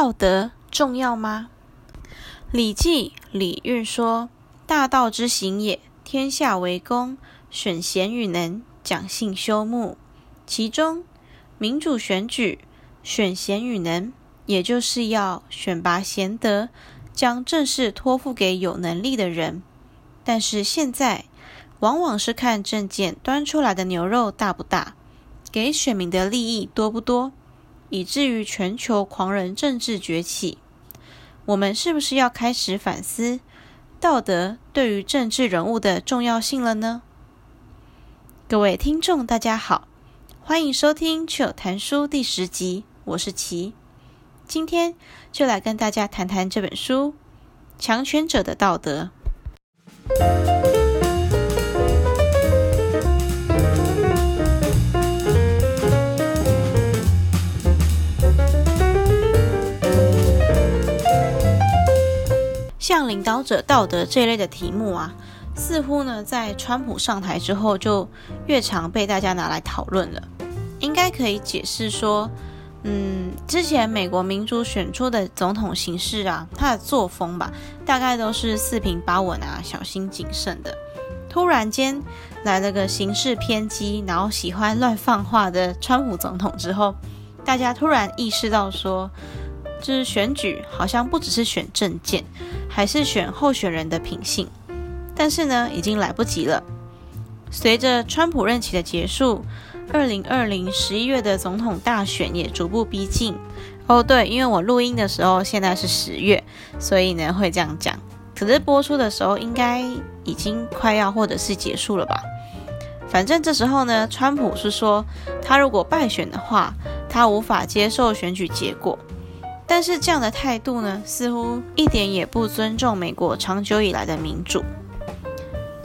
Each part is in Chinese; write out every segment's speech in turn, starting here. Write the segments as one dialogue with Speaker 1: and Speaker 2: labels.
Speaker 1: 道德重要吗？《礼记·礼运》说：“大道之行也，天下为公，选贤与能，讲信修睦。”其中，民主选举，选贤与能，也就是要选拔贤德，将政事托付给有能力的人。但是现在，往往是看政见端出来的牛肉大不大，给选民的利益多不多，以至于全球狂人政治崛起。我们是不是要开始反思道德对于政治人物的重要性了呢？各位听众，大家好，欢迎收听《趣谈书》第十集，我是琪，今天就来跟大家谈谈这本书《强权者的道德》。像领导者道德这一类的题目啊，似乎呢在川普上台之后就越常被大家拿来讨论了。应该可以解释说，嗯，之前美国民主选出的总统形式啊，他的作风吧，大概都是四平八稳啊，小心谨慎的。突然间来了个行事偏激，然后喜欢乱放话的川普总统之后，大家突然意识到说，就是选举好像不只是选政见。还是选候选人的品性，但是呢，已经来不及了。随着川普任期的结束，二零二零十一月的总统大选也逐步逼近。哦，对，因为我录音的时候现在是十月，所以呢会这样讲。可是播出的时候应该已经快要或者是结束了吧？反正这时候呢，川普是说他如果败选的话，他无法接受选举结果。但是这样的态度呢，似乎一点也不尊重美国长久以来的民主。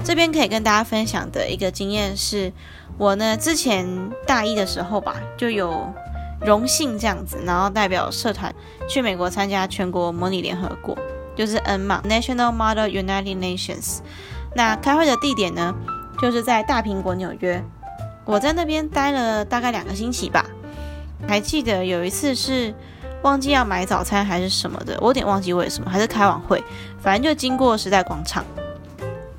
Speaker 1: 这边可以跟大家分享的一个经验是，我呢之前大一的时候吧，就有荣幸这样子，然后代表社团去美国参加全国模拟联合国，就是 N 嘛，National Model United Nations。那开会的地点呢，就是在大苹果纽约。我在那边待了大概两个星期吧，还记得有一次是。忘记要买早餐还是什么的，我有点忘记为什么，还是开晚会，反正就经过时代广场。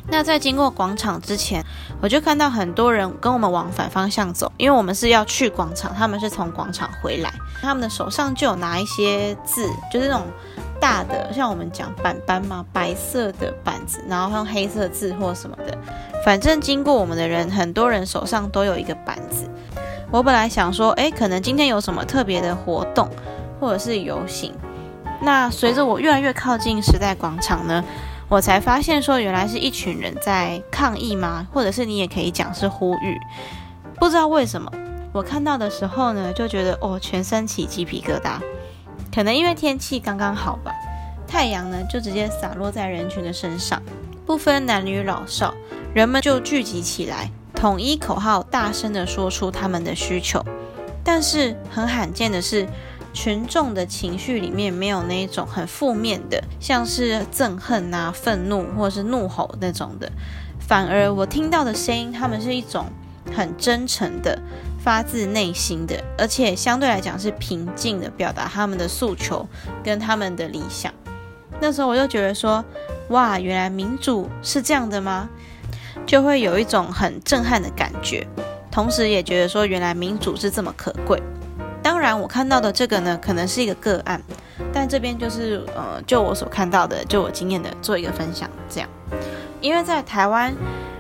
Speaker 1: 那在经过广场之前，我就看到很多人跟我们往反方向走，因为我们是要去广场，他们是从广场回来，他们的手上就有拿一些字，就是那种大的，像我们讲板板嘛，白色的板子，然后用黑色字或什么的，反正经过我们的人，很多人手上都有一个板子。我本来想说，诶，可能今天有什么特别的活动。或者是游行，那随着我越来越靠近时代广场呢，我才发现说原来是一群人在抗议吗？或者是你也可以讲是呼吁。不知道为什么，我看到的时候呢，就觉得哦，全身起鸡皮疙瘩。可能因为天气刚刚好吧，太阳呢就直接洒落在人群的身上，不分男女老少，人们就聚集起来，统一口号，大声地说出他们的需求。但是很罕见的是。群众的情绪里面没有那一种很负面的，像是憎恨啊、愤怒或是怒吼那种的，反而我听到的声音，他们是一种很真诚的、发自内心的，而且相对来讲是平静的表达他们的诉求跟他们的理想。那时候我就觉得说，哇，原来民主是这样的吗？就会有一种很震撼的感觉，同时也觉得说，原来民主是这么可贵。当然，我看到的这个呢，可能是一个个案，但这边就是呃，就我所看到的，就我经验的做一个分享，这样。因为在台湾，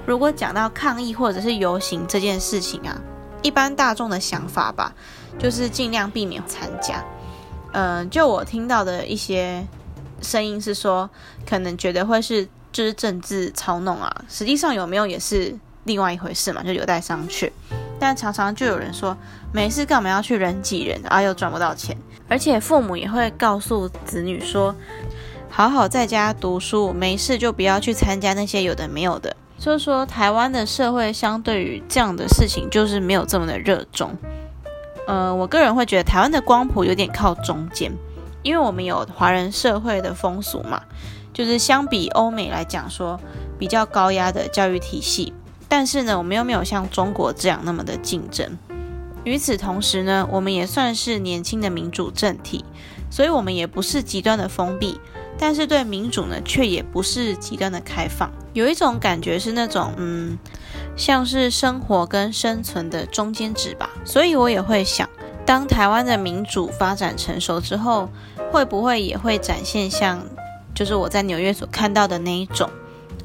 Speaker 1: 如果讲到抗议或者是游行这件事情啊，一般大众的想法吧，就是尽量避免参加。呃，就我听到的一些声音是说，可能觉得会是就是政治操弄啊，实际上有没有也是另外一回事嘛，就有待商榷。但常常就有人说，没事干嘛要去人挤人啊，又赚不到钱。而且父母也会告诉子女说，好好在家读书，没事就不要去参加那些有的没有的。所以说，台湾的社会相对于这样的事情，就是没有这么的热衷。呃，我个人会觉得台湾的光谱有点靠中间，因为我们有华人社会的风俗嘛，就是相比欧美来讲说，比较高压的教育体系。但是呢，我们又没有像中国这样那么的竞争。与此同时呢，我们也算是年轻的民主政体，所以我们也不是极端的封闭，但是对民主呢，却也不是极端的开放。有一种感觉是那种，嗯，像是生活跟生存的中间值吧。所以我也会想，当台湾的民主发展成熟之后，会不会也会展现像，就是我在纽约所看到的那一种？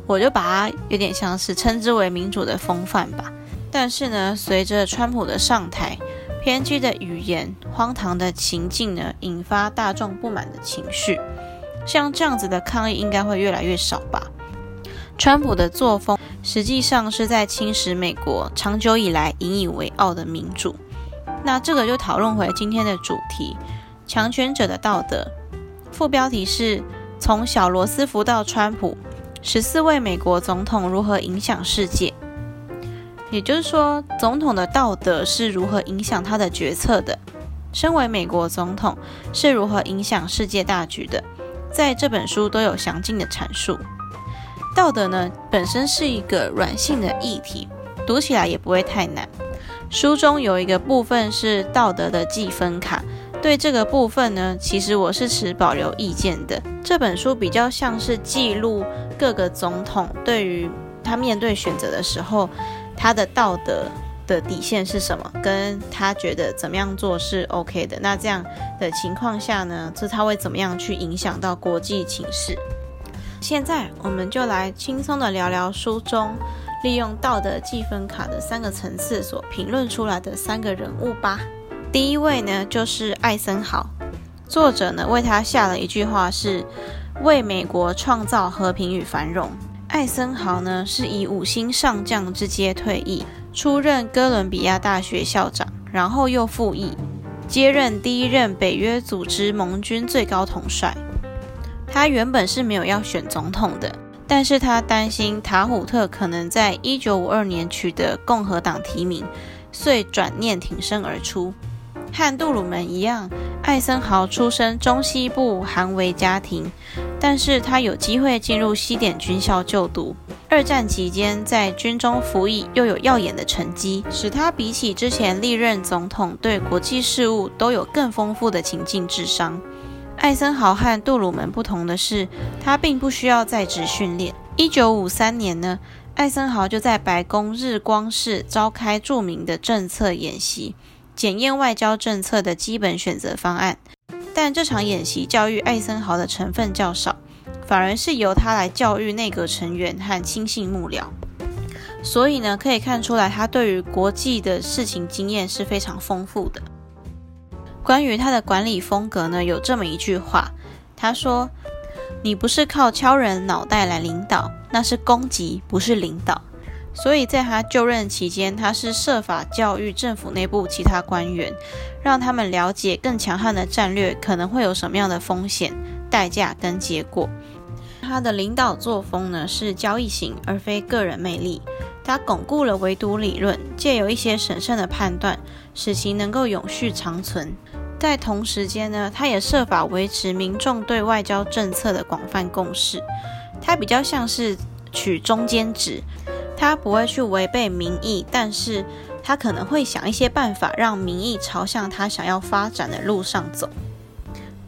Speaker 1: 我就把它有点像是称之为民主的风范吧。但是呢，随着川普的上台，偏激的语言、荒唐的情境呢，引发大众不满的情绪。像这样子的抗议应该会越来越少吧？川普的作风实际上是在侵蚀美国长久以来引以为傲的民主。那这个就讨论回今天的主题：强权者的道德。副标题是从小罗斯福到川普，十四位美国总统如何影响世界。也就是说，总统的道德是如何影响他的决策的？身为美国总统是如何影响世界大局的？在这本书都有详尽的阐述。道德呢，本身是一个软性的议题，读起来也不会太难。书中有一个部分是道德的计分卡，对这个部分呢，其实我是持保留意见的。这本书比较像是记录各个总统对于他面对选择的时候。他的道德的底线是什么？跟他觉得怎么样做是 OK 的？那这样的情况下呢，这他会怎么样去影响到国际情势？现在我们就来轻松的聊聊书中利用道德计分卡的三个层次所评论出来的三个人物吧。第一位呢，就是艾森豪，作者呢为他下了一句话是：为美国创造和平与繁荣。艾森豪呢，是以五星上将之阶退役，出任哥伦比亚大学校长，然后又复役，接任第一任北约组织盟军最高统帅。他原本是没有要选总统的，但是他担心塔虎特可能在一九五二年取得共和党提名，遂转念挺身而出。和杜鲁门一样，艾森豪出身中西部韩维家庭。但是他有机会进入西点军校就读。二战期间在军中服役，又有耀眼的成绩，使他比起之前历任总统对国际事务都有更丰富的情境智商。艾森豪和杜鲁门不同的是，他并不需要在职训练。一九五三年呢，艾森豪就在白宫日光市召开著名的政策演习，检验外交政策的基本选择方案。但这场演习教育艾森豪的成分较少，反而是由他来教育内阁成员和亲信幕僚。所以呢，可以看出来他对于国际的事情经验是非常丰富的。关于他的管理风格呢，有这么一句话，他说：“你不是靠敲人脑袋来领导，那是攻击，不是领导。”所以在他就任期间，他是设法教育政府内部其他官员，让他们了解更强悍的战略可能会有什么样的风险、代价跟结果。他的领导作风呢，是交易型而非个人魅力。他巩固了围堵理论，借由一些审慎的判断，使其能够永续长存。在同时间呢，他也设法维持民众对外交政策的广泛共识。他比较像是取中间值。他不会去违背民意，但是他可能会想一些办法，让民意朝向他想要发展的路上走。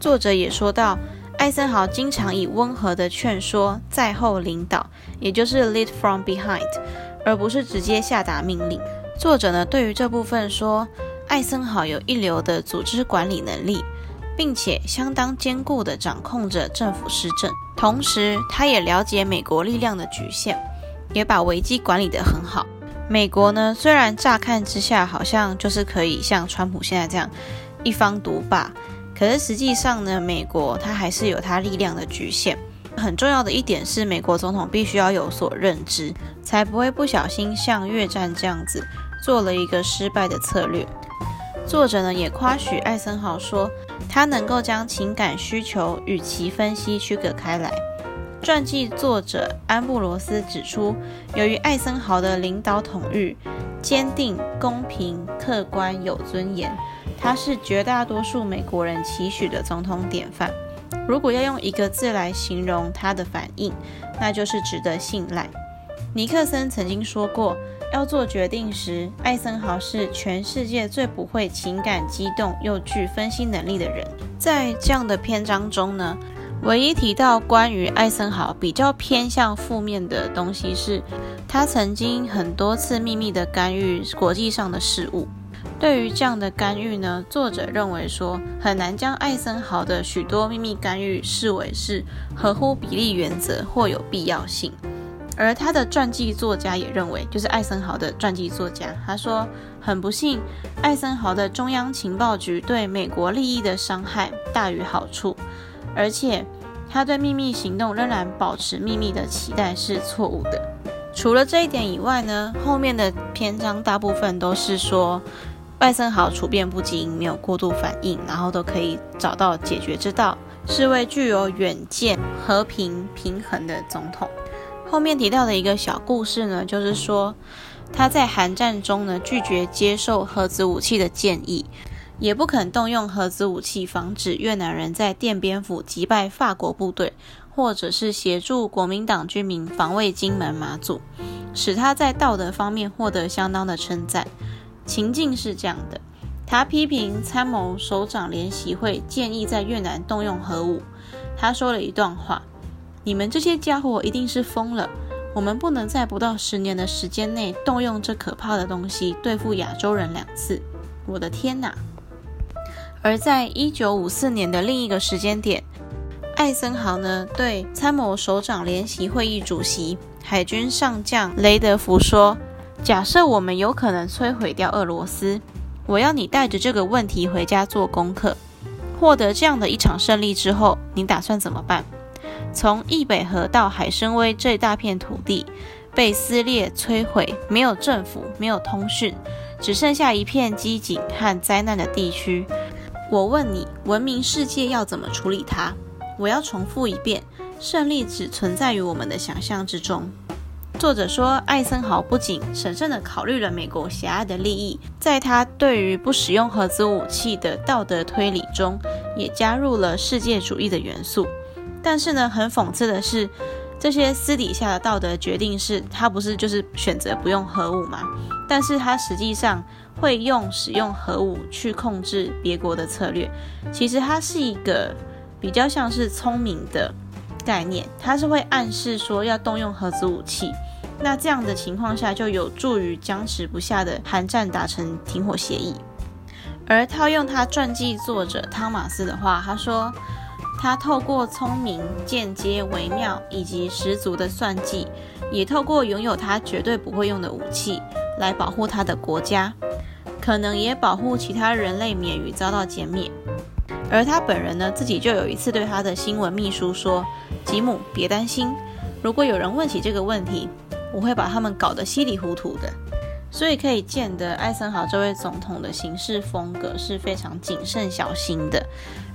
Speaker 1: 作者也说到，艾森豪经常以温和的劝说在后领导，也就是 lead from behind，而不是直接下达命令。作者呢，对于这部分说，艾森豪有一流的组织管理能力，并且相当坚固地掌控着政府施政，同时他也了解美国力量的局限。也把危机管理得很好。美国呢，虽然乍看之下好像就是可以像川普现在这样一方独霸，可是实际上呢，美国它还是有它力量的局限。很重要的一点是，美国总统必须要有所认知，才不会不小心像越战这样子做了一个失败的策略。作者呢也夸许艾森豪说，他能够将情感需求与其分析区隔开来。传记作者安布罗斯指出，由于艾森豪的领导统御坚定、公平、客观、有尊严，他是绝大多数美国人期许的总统典范。如果要用一个字来形容他的反应，那就是值得信赖。尼克森曾经说过，要做决定时，艾森豪是全世界最不会情感激动又具分析能力的人。在这样的篇章中呢，唯一提到关于艾森豪比较偏向负面的东西是，他曾经很多次秘密的干预国际上的事务。对于这样的干预呢，作者认为说很难将艾森豪的许多秘密干预视为是合乎比例原则或有必要性。而他的传记作家也认为，就是艾森豪的传记作家，他说很不幸，艾森豪的中央情报局对美国利益的伤害大于好处，而且他对秘密行动仍然保持秘密的期待是错误的。除了这一点以外呢，后面的篇章大部分都是说。外森豪处变不惊，没有过度反应，然后都可以找到解决之道，是位具有远见、和平平衡的总统。后面提到的一个小故事呢，就是说他在韩战中呢拒绝接受核子武器的建议，也不肯动用核子武器防止越南人在奠边府击败法国部队，或者是协助国民党军民防卫金门马祖，使他在道德方面获得相当的称赞。情境是这样的，他批评参谋首长联席会建议在越南动用核武。他说了一段话：“你们这些家伙一定是疯了，我们不能在不到十年的时间内动用这可怕的东西对付亚洲人两次。”我的天哪！而在一九五四年的另一个时间点，艾森豪呢对参谋首长联席会议主席海军上将雷德福说。假设我们有可能摧毁掉俄罗斯，我要你带着这个问题回家做功课。获得这样的一场胜利之后，你打算怎么办？从易北河到海参崴这一大片土地被撕裂、摧毁，没有政府，没有通讯，只剩下一片机警和灾难的地区。我问你，文明世界要怎么处理它？我要重复一遍：胜利只存在于我们的想象之中。作者说，艾森豪不仅审慎地考虑了美国狭隘的利益，在他对于不使用核子武器的道德推理中，也加入了世界主义的元素。但是呢，很讽刺的是，这些私底下的道德决定是他不是就是选择不用核武吗？但是他实际上会用使用核武去控制别国的策略。其实它是一个比较像是聪明的概念，它是会暗示说要动用核子武器。那这样的情况下，就有助于僵持不下的韩战达成停火协议。而套用他传记作者汤马斯的话，他说：“他透过聪明、间接、微妙以及十足的算计，也透过拥有他绝对不会用的武器来保护他的国家，可能也保护其他人类免于遭到歼灭。”而他本人呢，自己就有一次对他的新闻秘书说：“吉姆，别担心，如果有人问起这个问题。”我会把他们搞得稀里糊涂的，所以可以见得艾森豪这位总统的行事风格是非常谨慎小心的，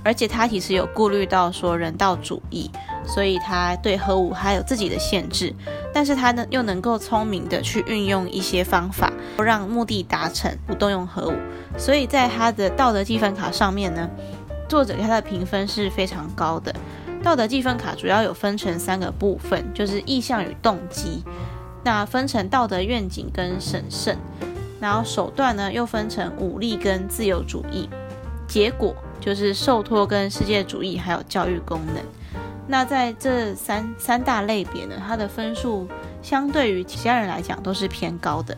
Speaker 1: 而且他其实有顾虑到说人道主义，所以他对核武还有自己的限制，但是他呢又能够聪明的去运用一些方法，不让目的达成，不动用核武，所以在他的道德积分卡上面呢，作者给他的评分是非常高的。道德积分卡主要有分成三个部分，就是意向与动机。那分成道德愿景跟审慎，然后手段呢又分成武力跟自由主义，结果就是受托跟世界主义还有教育功能。那在这三三大类别呢，它的分数相对于其他人来讲都是偏高的。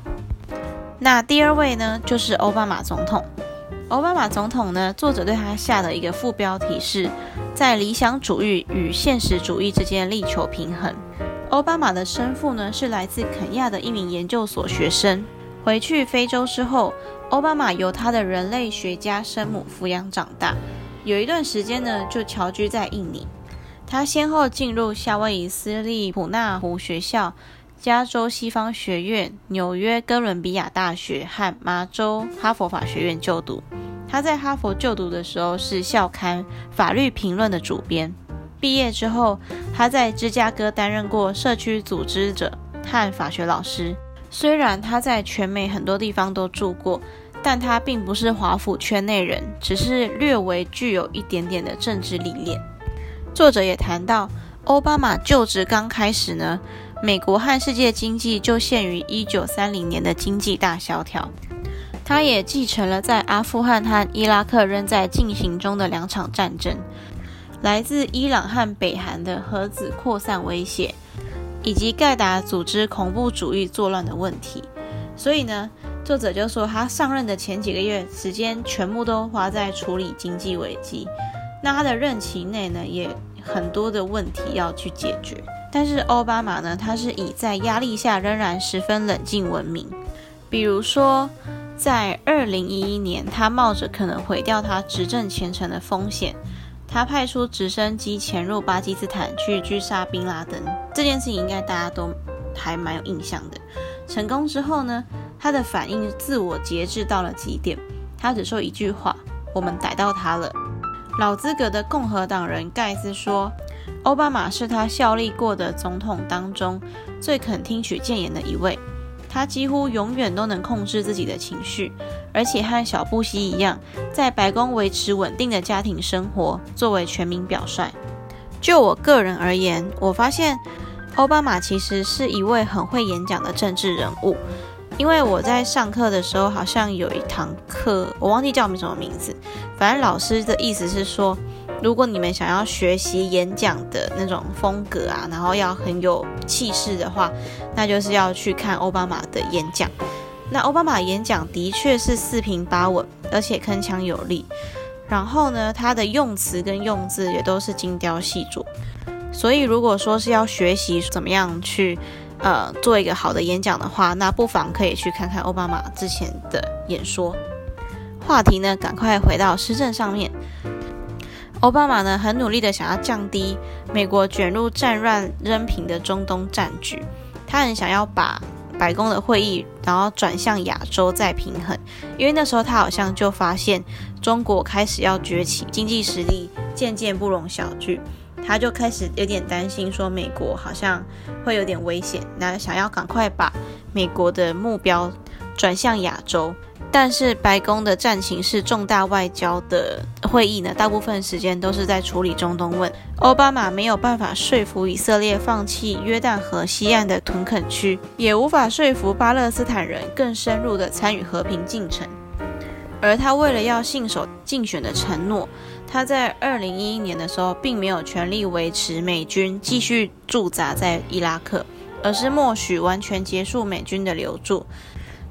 Speaker 1: 那第二位呢就是奥巴马总统。奥巴马总统呢，作者对他下的一个副标题是在理想主义与现实主义之间力求平衡。奥巴马的生父呢，是来自肯亚的一名研究所学生。回去非洲之后，奥巴马由他的人类学家生母抚养长大。有一段时间呢，就侨居在印尼。他先后进入夏威夷私立普纳湖学校、加州西方学院、纽约哥伦比亚大学和麻州哈佛法学院就读。他在哈佛就读的时候，是校刊《法律评论》的主编。毕业之后，他在芝加哥担任过社区组织者和法学老师。虽然他在全美很多地方都住过，但他并不是华府圈内人，只是略微具有一点点的政治历练。作者也谈到，奥巴马就职刚开始呢，美国和世界经济就陷于一九三零年的经济大萧条。他也继承了在阿富汗和伊拉克仍在进行中的两场战争，来自伊朗和北韩的核子扩散威胁，以及盖达组织恐怖主义作乱的问题。所以呢，作者就说他上任的前几个月时间全部都花在处理经济危机。那他的任期内呢，也很多的问题要去解决。但是奥巴马呢，他是以在压力下仍然十分冷静闻名。比如说，在二零一一年，他冒着可能毁掉他执政前程的风险，他派出直升机潜入巴基斯坦去狙杀宾拉登。这件事情应该大家都还蛮有印象的。成功之后呢，他的反应自我节制到了极点，他只说一句话：“我们逮到他了。”老资格的共和党人盖斯说。奥巴马是他效力过的总统当中最肯听取谏言的一位，他几乎永远都能控制自己的情绪，而且和小布希一样，在白宫维持稳定的家庭生活，作为全民表率。就我个人而言，我发现奥巴马其实是一位很会演讲的政治人物，因为我在上课的时候好像有一堂课，我忘记叫什么名字，反正老师的意思是说。如果你们想要学习演讲的那种风格啊，然后要很有气势的话，那就是要去看奥巴马的演讲。那奥巴马演讲的确是四平八稳，而且铿锵有力。然后呢，他的用词跟用字也都是精雕细琢。所以，如果说是要学习怎么样去呃做一个好的演讲的话，那不妨可以去看看奥巴马之前的演说。话题呢，赶快回到施政上面。奥巴马呢，很努力的想要降低美国卷入战乱扔平的中东战局，他很想要把白宫的会议，然后转向亚洲再平衡，因为那时候他好像就发现中国开始要崛起，经济实力渐渐不容小觑，他就开始有点担心，说美国好像会有点危险，那想要赶快把美国的目标转向亚洲。但是白宫的战情是重大外交的会议呢，大部分时间都是在处理中东问。奥巴马没有办法说服以色列放弃约旦河西岸的屯垦区，也无法说服巴勒斯坦人更深入的参与和平进程。而他为了要信守竞选的承诺，他在二零一一年的时候并没有全力维持美军继续驻扎在伊拉克，而是默许完全结束美军的留驻。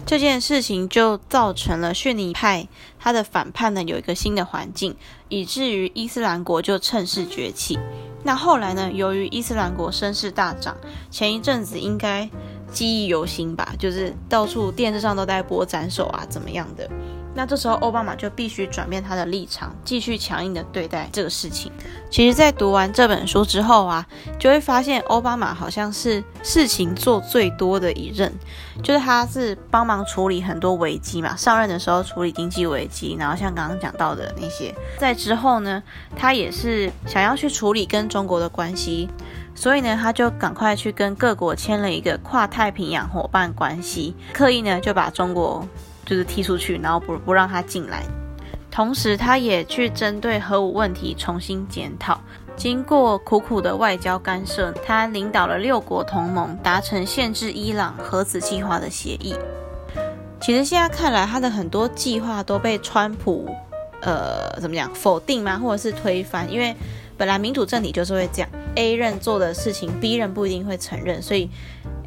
Speaker 1: 这件事情就造成了逊尼派他的反叛呢，有一个新的环境，以至于伊斯兰国就趁势崛起。那后来呢，由于伊斯兰国声势大涨，前一阵子应该记忆犹新吧，就是到处电视上都在播斩首啊，怎么样的。那这时候，奥巴马就必须转变他的立场，继续强硬的对待这个事情。其实，在读完这本书之后啊，就会发现奥巴马好像是事情做最多的一任，就是他是帮忙处理很多危机嘛。上任的时候处理经济危机，然后像刚刚讲到的那些，在之后呢，他也是想要去处理跟中国的关系，所以呢，他就赶快去跟各国签了一个跨太平洋伙伴关系，刻意呢就把中国。就是踢出去，然后不不让他进来。同时，他也去针对核武问题重新检讨。经过苦苦的外交干涉，他领导了六国同盟达成限制伊朗核子计划的协议。其实现在看来，他的很多计划都被川普呃怎么讲否定吗？或者是推翻？因为本来民主政体就是会这样，A 任做的事情，B 任不一定会承认，所以。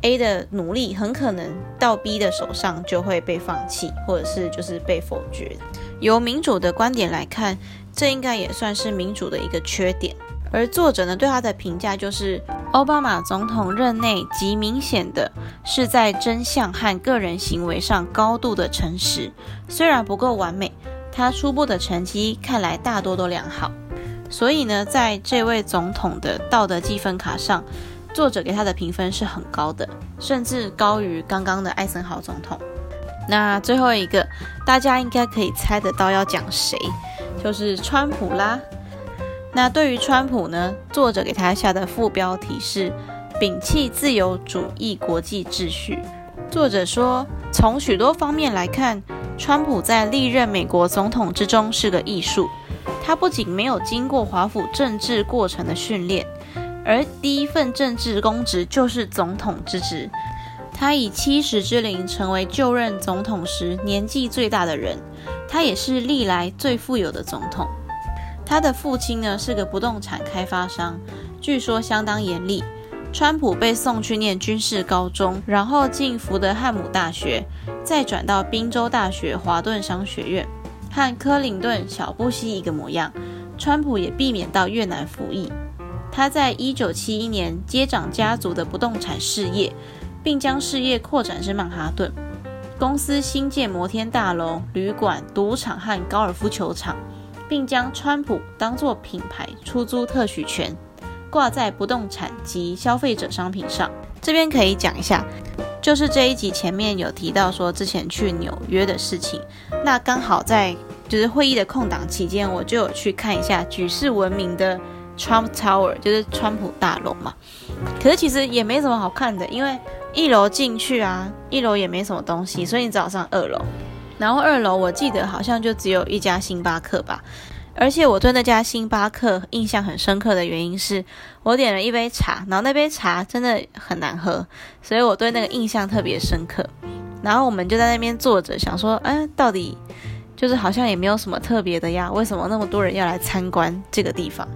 Speaker 1: A 的努力很可能到 B 的手上就会被放弃，或者是就是被否决。由民主的观点来看，这应该也算是民主的一个缺点。而作者呢，对他的评价就是，奥巴马总统任内极明显的是在真相和个人行为上高度的诚实，虽然不够完美，他初步的成绩看来大多都良好。所以呢，在这位总统的道德积分卡上。作者给他的评分是很高的，甚至高于刚刚的艾森豪总统。那最后一个，大家应该可以猜得到要讲谁，就是川普啦。那对于川普呢，作者给他下的副标题是“摒弃自由主义国际秩序”。作者说，从许多方面来看，川普在历任美国总统之中是个艺术。他不仅没有经过华府政治过程的训练。而第一份政治公职就是总统之职，他以七十之龄成为就任总统时年纪最大的人，他也是历来最富有的总统。他的父亲呢是个不动产开发商，据说相当严厉。川普被送去念军事高中，然后进福德汉姆大学，再转到宾州大学华顿商学院，和克林顿、小布希一个模样。川普也避免到越南服役。他在一九七一年接掌家族的不动产事业，并将事业扩展至曼哈顿。公司新建摩天大楼、旅馆、赌场和高尔夫球场，并将川普当作品牌出租特许权。挂在不动产及消费者商品上。这边可以讲一下，就是这一集前面有提到说之前去纽约的事情。那刚好在就是会议的空档期间，我就有去看一下举世闻名的 Trump Tower，就是川普大楼嘛。可是其实也没什么好看的，因为一楼进去啊，一楼也没什么东西，所以你只好上二楼。然后二楼我记得好像就只有一家星巴克吧。而且我对那家星巴克印象很深刻的原因是，我点了一杯茶，然后那杯茶真的很难喝，所以我对那个印象特别深刻。然后我们就在那边坐着，想说，哎，到底就是好像也没有什么特别的呀，为什么那么多人要来参观这个地方？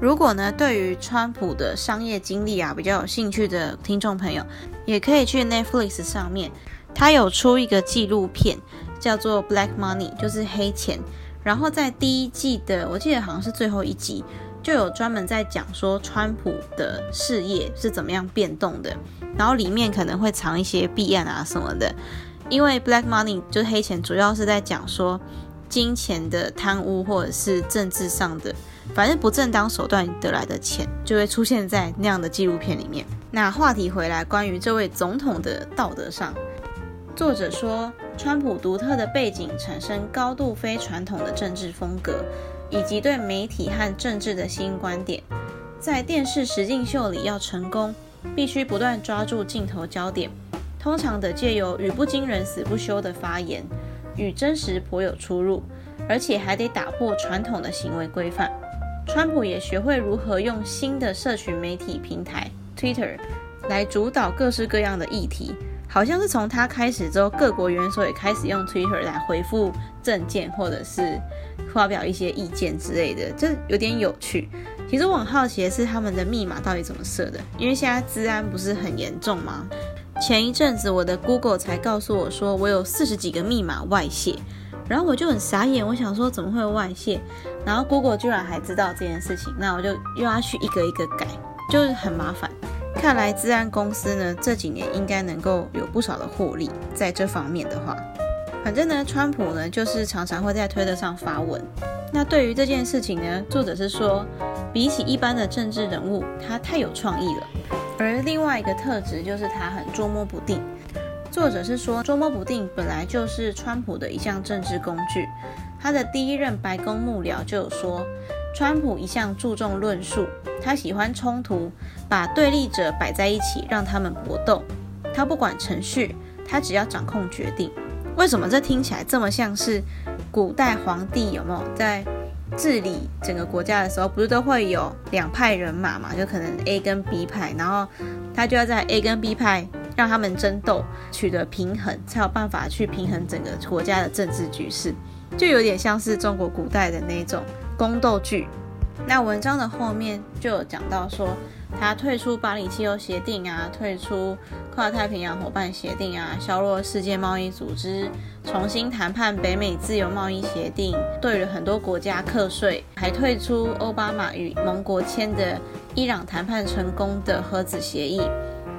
Speaker 1: 如果呢，对于川普的商业经历啊比较有兴趣的听众朋友，也可以去 Netflix 上面，他有出一个纪录片，叫做《Black Money》，就是黑钱。然后在第一季的，我记得好像是最后一集，就有专门在讲说川普的事业是怎么样变动的，然后里面可能会藏一些弊案啊什么的。因为 Black Money 就是黑钱，主要是在讲说金钱的贪污或者是政治上的，反正不正当手段得来的钱，就会出现在那样的纪录片里面。那话题回来，关于这位总统的道德上。作者说，川普独特的背景产生高度非传统的政治风格，以及对媒体和政治的新观点。在电视实境秀里要成功，必须不断抓住镜头焦点，通常得借由语不惊人死不休的发言，与真实颇有出入，而且还得打破传统的行为规范。川普也学会如何用新的社群媒体平台 Twitter 来主导各式各样的议题。好像是从他开始之后，各国元首也开始用 Twitter 来回复政见，或者是发表一些意见之类的，就有点有趣。其实我很好奇的是，他们的密码到底怎么设的？因为现在治安不是很严重吗？前一阵子我的 Google 才告诉我说，我有四十几个密码外泄，然后我就很傻眼，我想说怎么会外泄？然后 Google 居然还知道这件事情，那我就又要去一个一个改，就是很麻烦。看来治安公司呢，这几年应该能够有不少的获利，在这方面的话，反正呢，川普呢就是常常会在推特上发文。那对于这件事情呢，作者是说，比起一般的政治人物，他太有创意了。而另外一个特质就是他很捉摸不定。作者是说，捉摸不定本来就是川普的一项政治工具。他的第一任白宫幕僚就有说。川普一向注重论述，他喜欢冲突，把对立者摆在一起，让他们搏斗。他不管程序，他只要掌控决定。为什么这听起来这么像是古代皇帝有没有在治理整个国家的时候，不是都会有两派人马嘛？就可能 A 跟 B 派，然后他就要在 A 跟 B 派让他们争斗，取得平衡，才有办法去平衡整个国家的政治局势。就有点像是中国古代的那种。宫斗剧，那文章的后面就有讲到说，他退出巴黎气候协定啊，退出跨太平洋伙伴协定啊，削弱世界贸易组织，重新谈判北美自由贸易协定，对了很多国家课税，还退出奥巴马与盟国签的伊朗谈判成功的核子协议，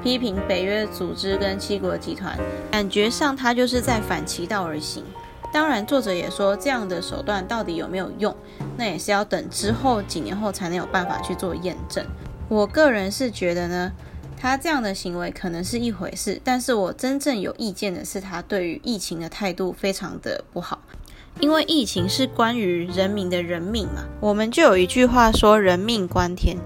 Speaker 1: 批评北约组织跟七国集团，感觉上他就是在反其道而行。当然，作者也说，这样的手段到底有没有用，那也是要等之后几年后才能有办法去做验证。我个人是觉得呢，他这样的行为可能是一回事，但是我真正有意见的是他对于疫情的态度非常的不好，因为疫情是关于人民的人命嘛，我们就有一句话说“人命关天”，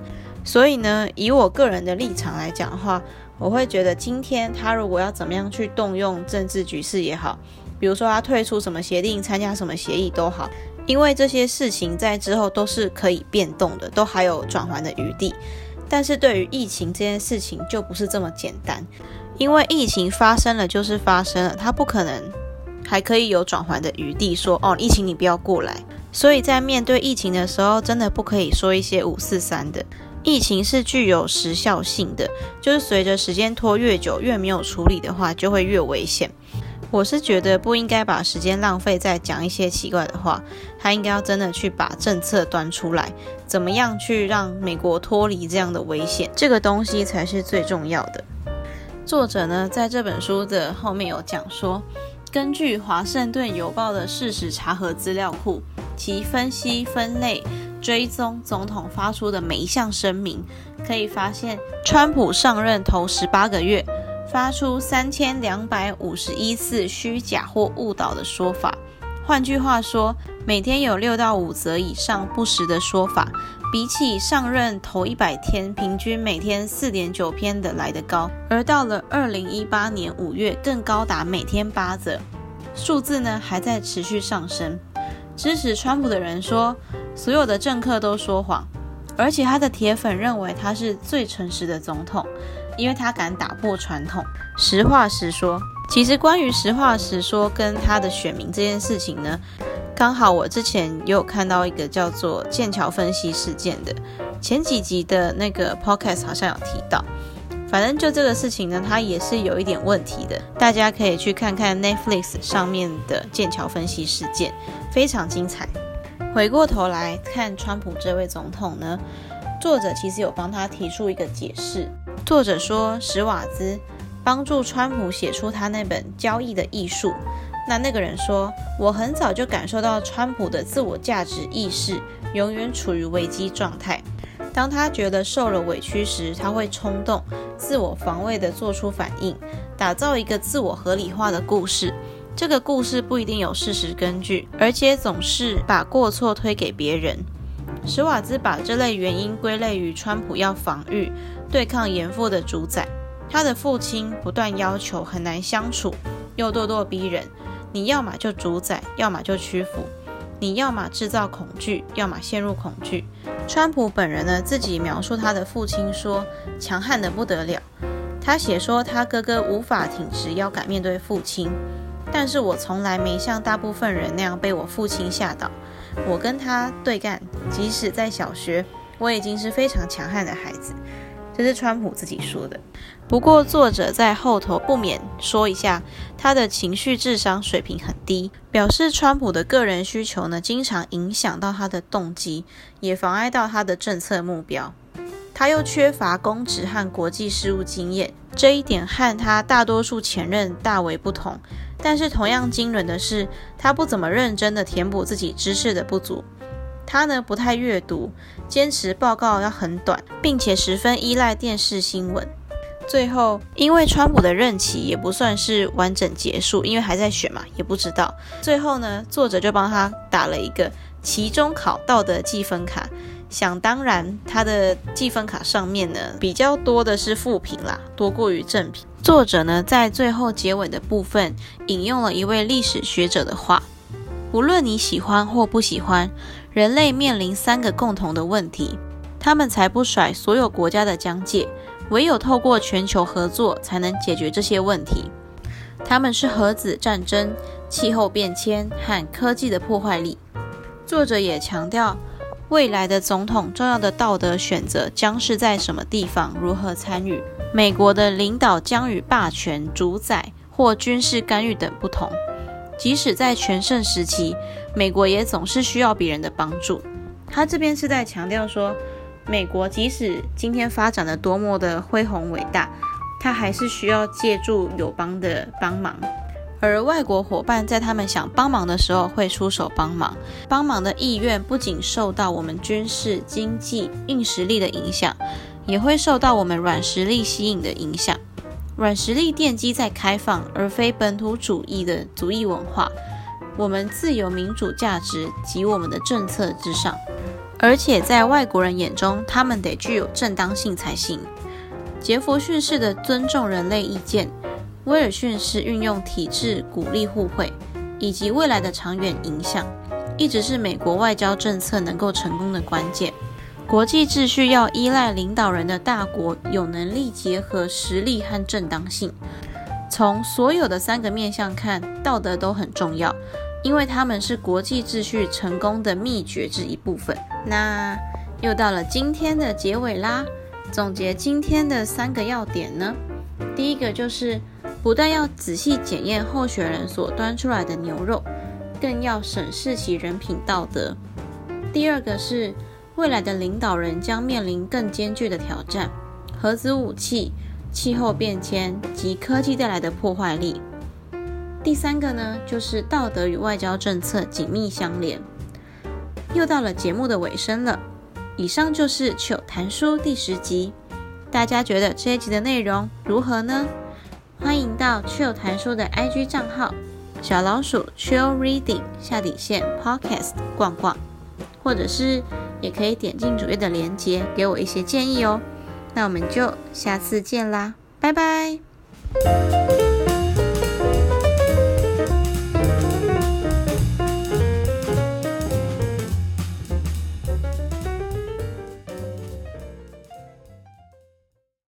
Speaker 1: 所以呢，以我个人的立场来讲的话，我会觉得今天他如果要怎么样去动用政治局势也好。比如说他退出什么协定，参加什么协议都好，因为这些事情在之后都是可以变动的，都还有转圜的余地。但是对于疫情这件事情就不是这么简单，因为疫情发生了就是发生了，它不可能还可以有转圜的余地说，说哦，疫情你不要过来。所以在面对疫情的时候，真的不可以说一些五四三的。疫情是具有时效性的，就是随着时间拖越久，越没有处理的话，就会越危险。我是觉得不应该把时间浪费在讲一些奇怪的话，他应该要真的去把政策端出来，怎么样去让美国脱离这样的危险，这个东西才是最重要的。作者呢，在这本书的后面有讲说，根据《华盛顿邮报》的事实查核资料库，其分析、分类、追踪总统发出的每一项声明，可以发现，川普上任头十八个月。发出三千两百五十一次虚假或误导的说法，换句话说，每天有六到五则以上不实的说法，比起上任头一百天平均每天四点九篇的来得高。而到了二零一八年五月，更高达每天八则，数字呢还在持续上升。支持川普的人说，所有的政客都说谎，而且他的铁粉认为他是最诚实的总统。因为他敢打破传统，实话实说。其实关于实话实说跟他的选民这件事情呢，刚好我之前也有看到一个叫做剑桥分析事件的前几集的那个 podcast 好像有提到。反正就这个事情呢，它也是有一点问题的。大家可以去看看 Netflix 上面的剑桥分析事件，非常精彩。回过头来看川普这位总统呢，作者其实有帮他提出一个解释。作者说，史瓦兹帮助川普写出他那本《交易的艺术》。那那个人说，我很早就感受到川普的自我价值意识永远处于危机状态。当他觉得受了委屈时，他会冲动、自我防卫地做出反应，打造一个自我合理化的故事。这个故事不一定有事实根据，而且总是把过错推给别人。史瓦兹把这类原因归类于川普要防御。对抗严父的主宰，他的父亲不断要求，很难相处，又咄咄逼人。你要么就主宰，要么就屈服。你要么制造恐惧，要么陷入恐惧。川普本人呢，自己描述他的父亲说，强悍得不得了。他写说，他哥哥无法挺直腰杆面对父亲，但是我从来没像大部分人那样被我父亲吓倒。我跟他对干，即使在小学，我已经是非常强悍的孩子。这是川普自己说的。不过作者在后头不免说一下，他的情绪智商水平很低，表示川普的个人需求呢，经常影响到他的动机，也妨碍到他的政策目标。他又缺乏公职和国际事务经验，这一点和他大多数前任大为不同。但是同样惊人的是，他不怎么认真地填补自己知识的不足。他呢，不太阅读，坚持报告要很短，并且十分依赖电视新闻。最后，因为川普的任期也不算是完整结束，因为还在选嘛，也不知道。最后呢，作者就帮他打了一个期中考道德计分卡。想当然，他的计分卡上面呢，比较多的是负评啦，多过于正评。作者呢，在最后结尾的部分引用了一位历史学者的话。无论你喜欢或不喜欢，人类面临三个共同的问题，他们才不甩所有国家的疆界，唯有透过全球合作才能解决这些问题。他们是核子战争、气候变迁和科技的破坏力。作者也强调，未来的总统重要的道德选择将是在什么地方、如何参与。美国的领导将与霸权、主宰或军事干预等不同。即使在全盛时期，美国也总是需要别人的帮助。他这边是在强调说，美国即使今天发展的多么的恢宏伟大，他还是需要借助友邦的帮忙。而外国伙伴在他们想帮忙的时候会出手帮忙，帮忙的意愿不仅受到我们军事、经济、硬实力的影响，也会受到我们软实力吸引的影响。软实力奠基在开放而非本土主义的族裔文化，我们自由民主价值及我们的政策之上，而且在外国人眼中，他们得具有正当性才行。杰弗逊式的尊重人类意见，威尔逊式运用体制鼓励互惠，以及未来的长远影响，一直是美国外交政策能够成功的关键。国际秩序要依赖领导人的大国有能力结合实力和正当性。从所有的三个面向看，道德都很重要，因为他们是国际秩序成功的秘诀之一部分。那又到了今天的结尾啦，总结今天的三个要点呢，第一个就是不但要仔细检验候选人所端出来的牛肉，更要审视其人品道德。第二个是。未来的领导人将面临更艰巨的挑战：核子武器、气候变迁及科技带来的破坏力。第三个呢，就是道德与外交政策紧密相连。又到了节目的尾声了，以上就是糗谈书第十集。大家觉得这一集的内容如何呢？欢迎到糗谈书的 IG 账号小老鼠 Chill Reading 下底线 Podcast 逛逛，或者是。也可以点进主页的链接，给我一些建议哦。那我们就下次见啦，拜拜。